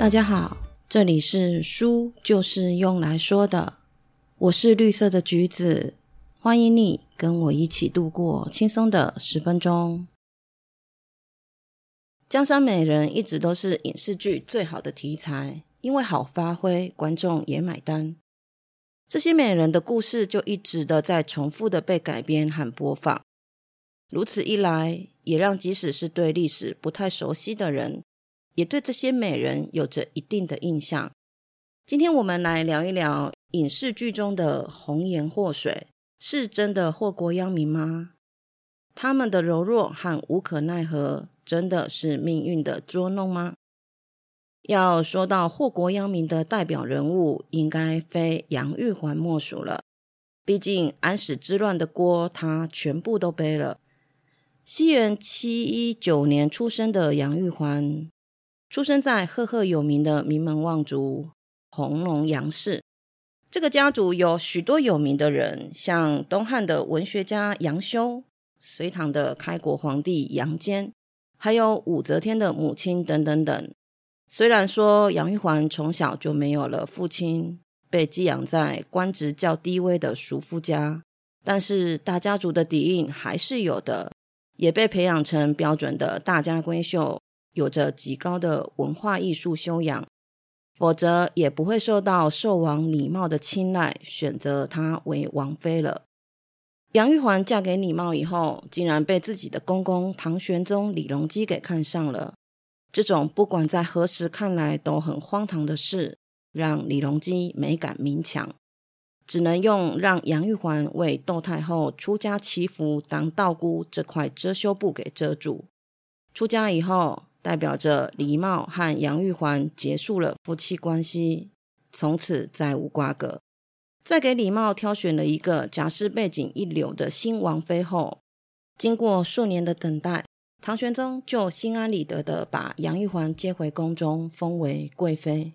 大家好，这里是书就是用来说的，我是绿色的橘子，欢迎你跟我一起度过轻松的十分钟。江山美人一直都是影视剧最好的题材，因为好发挥，观众也买单。这些美人的故事就一直的在重复的被改编和播放，如此一来，也让即使是对历史不太熟悉的人。也对这些美人有着一定的印象。今天我们来聊一聊影视剧中的红颜祸水，是真的祸国殃民吗？他们的柔弱和无可奈何，真的是命运的捉弄吗？要说到祸国殃民的代表人物，应该非杨玉环莫属了。毕竟安史之乱的锅，他全部都背了。西元七一九年出生的杨玉环。出生在赫赫有名的名门望族弘农杨氏，这个家族有许多有名的人，像东汉的文学家杨修、隋唐的开国皇帝杨坚，还有武则天的母亲等等等。虽然说杨玉环从小就没有了父亲，被寄养在官职较低微的叔父家，但是大家族的底蕴还是有的，也被培养成标准的大家闺秀。有着极高的文化艺术修养，否则也不会受到寿王李茂的青睐，选择她为王妃了。杨玉环嫁给李茂以后，竟然被自己的公公唐玄宗李隆基给看上了。这种不管在何时看来都很荒唐的事，让李隆基没敢明抢，只能用让杨玉环为窦太后出家祈福当道姑这块遮羞布给遮住。出家以后。代表着李茂和杨玉环结束了夫妻关系，从此再无瓜葛。在给李茂挑选了一个家世背景一流的新王妃后，经过数年的等待，唐玄宗就心安理得的把杨玉环接回宫中，封为贵妃。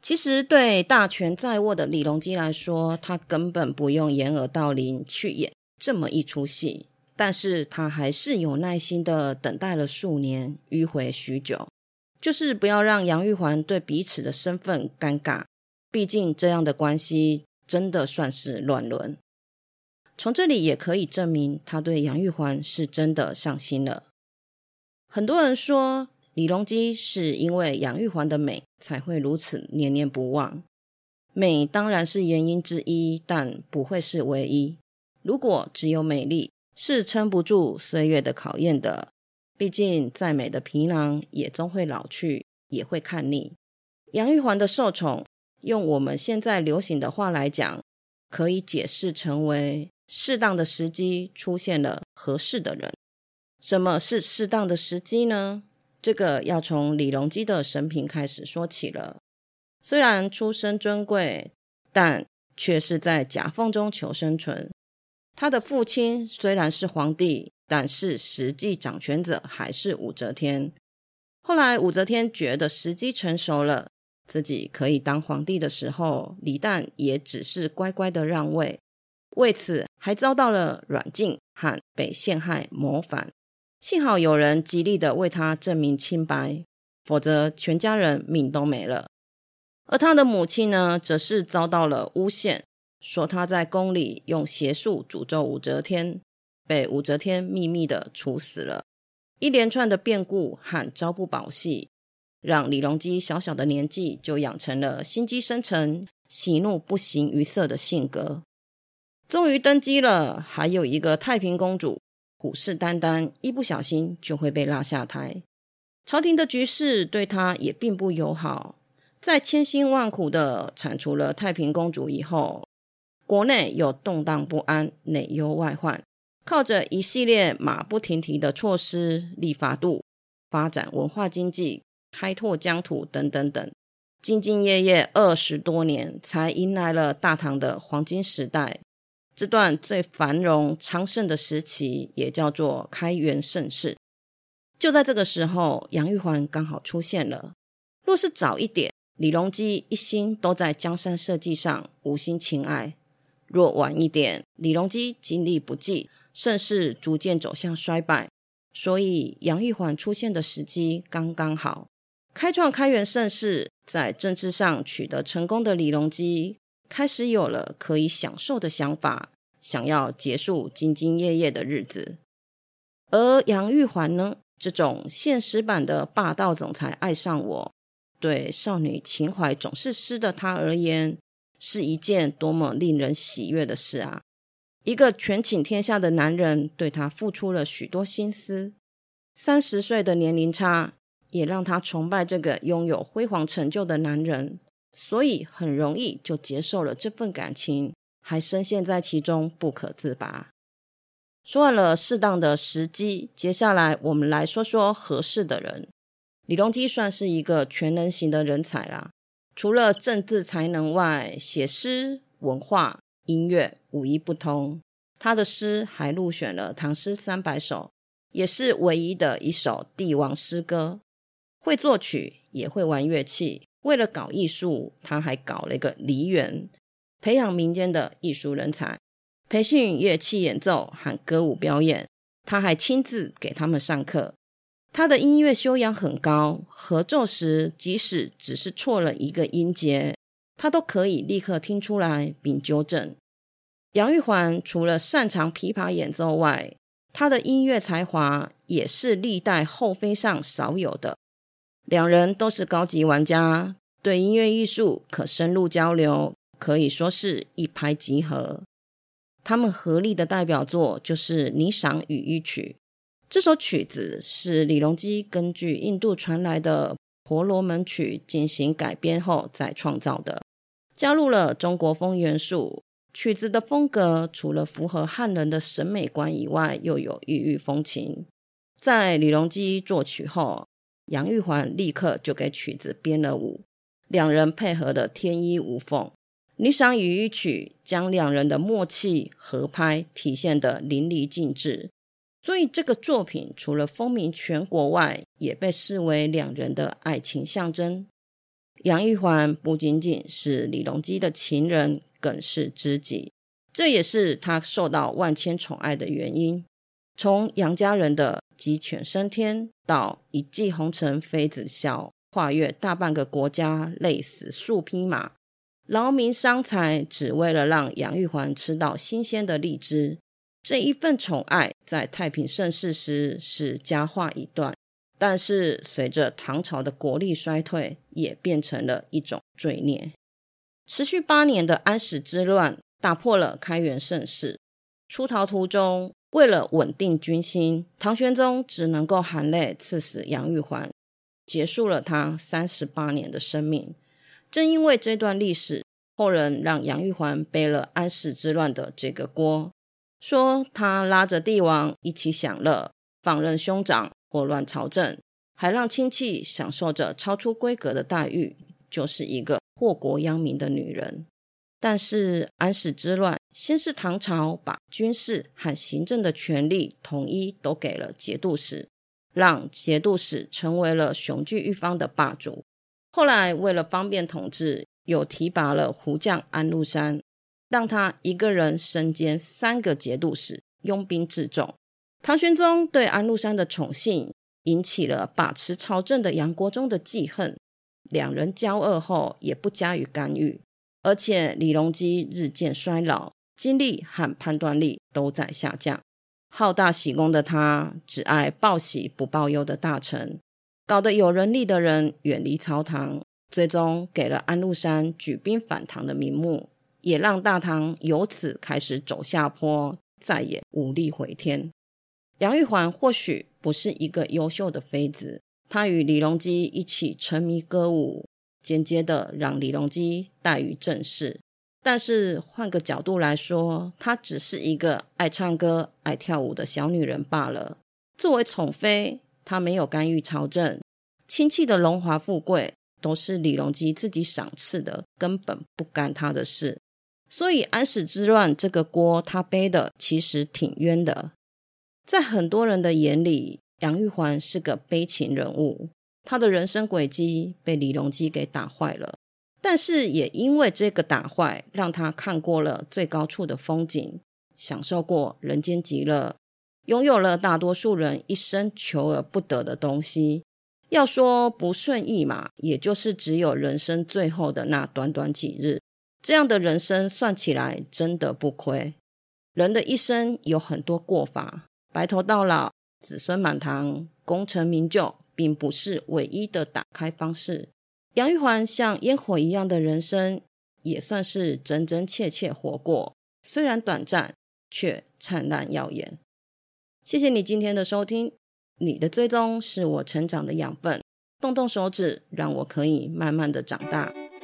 其实对大权在握的李隆基来说，他根本不用掩耳盗铃去演这么一出戏。但是他还是有耐心的等待了数年，迂回许久，就是不要让杨玉环对彼此的身份尴尬。毕竟这样的关系真的算是乱伦。从这里也可以证明他对杨玉环是真的上心了。很多人说李隆基是因为杨玉环的美才会如此念念不忘，美当然是原因之一，但不会是唯一。如果只有美丽，是撑不住岁月的考验的，毕竟再美的皮囊也终会老去，也会看腻。杨玉环的受宠，用我们现在流行的话来讲，可以解释成为适当的时机出现了合适的人。什么是适当的时机呢？这个要从李隆基的生平开始说起了。虽然出身尊贵，但却是在夹缝中求生存。他的父亲虽然是皇帝，但是实际掌权者还是武则天。后来武则天觉得时机成熟了，自己可以当皇帝的时候，李旦也只是乖乖的让位，为此还遭到了软禁和被陷害谋反。幸好有人极力的为他证明清白，否则全家人命都没了。而他的母亲呢，则是遭到了诬陷。说他在宫里用邪术诅咒武则天，被武则天秘密的处死了。一连串的变故和朝不保夕，让李隆基小小的年纪就养成了心机深沉、喜怒不形于色的性格。终于登基了，还有一个太平公主，虎视眈眈，一不小心就会被拉下台。朝廷的局势对他也并不友好，在千辛万苦的铲除了太平公主以后。国内有动荡不安、内忧外患，靠着一系列马不停蹄的措施，立法度、发展文化经济、开拓疆土等等等，兢兢业业二十多年，才迎来了大唐的黄金时代。这段最繁荣昌盛的时期，也叫做开元盛世。就在这个时候，杨玉环刚好出现了。若是早一点，李隆基一心都在江山社稷上，无心情爱。若晚一点，李隆基精力不济，盛世逐渐走向衰败，所以杨玉环出现的时机刚刚好。开创开元盛世，在政治上取得成功的李隆基，开始有了可以享受的想法，想要结束兢兢业业的日子。而杨玉环呢，这种现实版的霸道总裁爱上我，对少女情怀总是湿的他而言，是一件多么令人喜悦的事啊！一个权倾天下的男人，对他付出了许多心思，三十岁的年龄差。也让他崇拜这个拥有辉煌成就的男人，所以很容易就接受了这份感情，还深陷在其中不可自拔。说完了适当的时机，接下来我们来说说合适的人。李隆基算是一个全能型的人才啦，除了政治才能外，写诗、文化、音乐五一不通。他的诗还入选了《唐诗三百首》，也是唯一的一首帝王诗歌。会作曲，也会玩乐器。为了搞艺术，他还搞了一个梨园，培养民间的艺术人才，培训乐器演奏和歌舞表演。他还亲自给他们上课。他的音乐修养很高，合奏时即使只是错了一个音节，他都可以立刻听出来并纠正。杨玉环除了擅长琵琶演奏外，他的音乐才华也是历代后妃上少有的。两人都是高级玩家，对音乐艺术可深入交流，可以说是一拍即合。他们合力的代表作就是《霓裳羽衣曲》。这首曲子是李隆基根据印度传来的婆罗门曲进行改编后再创造的，加入了中国风元素。曲子的风格除了符合汉人的审美观以外，又有异域风情。在李隆基作曲后。杨玉环立刻就给曲子编了舞，两人配合的天衣无缝。《霓裳羽衣曲》将两人的默契合拍体现得淋漓尽致，所以这个作品除了风靡全国外，也被视为两人的爱情象征。杨玉环不仅仅是李隆基的情人，更是知己，这也是他受到万千宠爱的原因。从杨家人的鸡犬升天，到一骑红尘妃子笑，跨越大半个国家，累死数匹马，劳民伤财，只为了让杨玉环吃到新鲜的荔枝。这一份宠爱，在太平盛世时是佳话一段，但是随着唐朝的国力衰退，也变成了一种罪孽。持续八年的安史之乱，打破了开元盛世。出逃途中。为了稳定军心，唐玄宗只能够含泪赐死杨玉环，结束了他三十八年的生命。正因为这段历史，后人让杨玉环背了安史之乱的这个锅，说他拉着帝王一起享乐，放任兄长祸乱朝政，还让亲戚享受着超出规格的待遇，就是一个祸国殃民的女人。但是安史之乱，先是唐朝把军事和行政的权力统一都给了节度使，让节度使成为了雄踞一方的霸主。后来为了方便统治，又提拔了胡将安禄山，让他一个人身兼三个节度使，拥兵自重。唐玄宗对安禄山的宠幸，引起了把持朝政的杨国忠的记恨。两人交恶后，也不加以干预。而且李隆基日渐衰老，精力和判断力都在下降。好大喜功的他，只爱报喜不报忧的大臣，搞得有能力的人远离朝堂，最终给了安禄山举兵反唐的名目，也让大唐由此开始走下坡，再也无力回天。杨玉环或许不是一个优秀的妃子，她与李隆基一起沉迷歌舞。间接的让李隆基怠于政事，但是换个角度来说，她只是一个爱唱歌、爱跳舞的小女人罢了。作为宠妃，她没有干预朝政，亲戚的荣华富贵都是李隆基自己赏赐的，根本不干她的事。所以安史之乱这个锅，他背的其实挺冤的。在很多人的眼里，杨玉环是个悲情人物。他的人生轨迹被李隆基给打坏了，但是也因为这个打坏，让他看过了最高处的风景，享受过人间极乐，拥有了大多数人一生求而不得的东西，要说不顺意嘛，也就是只有人生最后的那短短几日，这样的人生算起来真的不亏。人的一生有很多过法，白头到老、子孙满堂、功成名就，并不是唯一的打开方式。杨玉环像烟火一样的人生，也算是真真切切活过，虽然短暂，却灿烂耀眼。谢谢你今天的收听。你的追踪是我成长的养分，动动手指，让我可以慢慢的长大。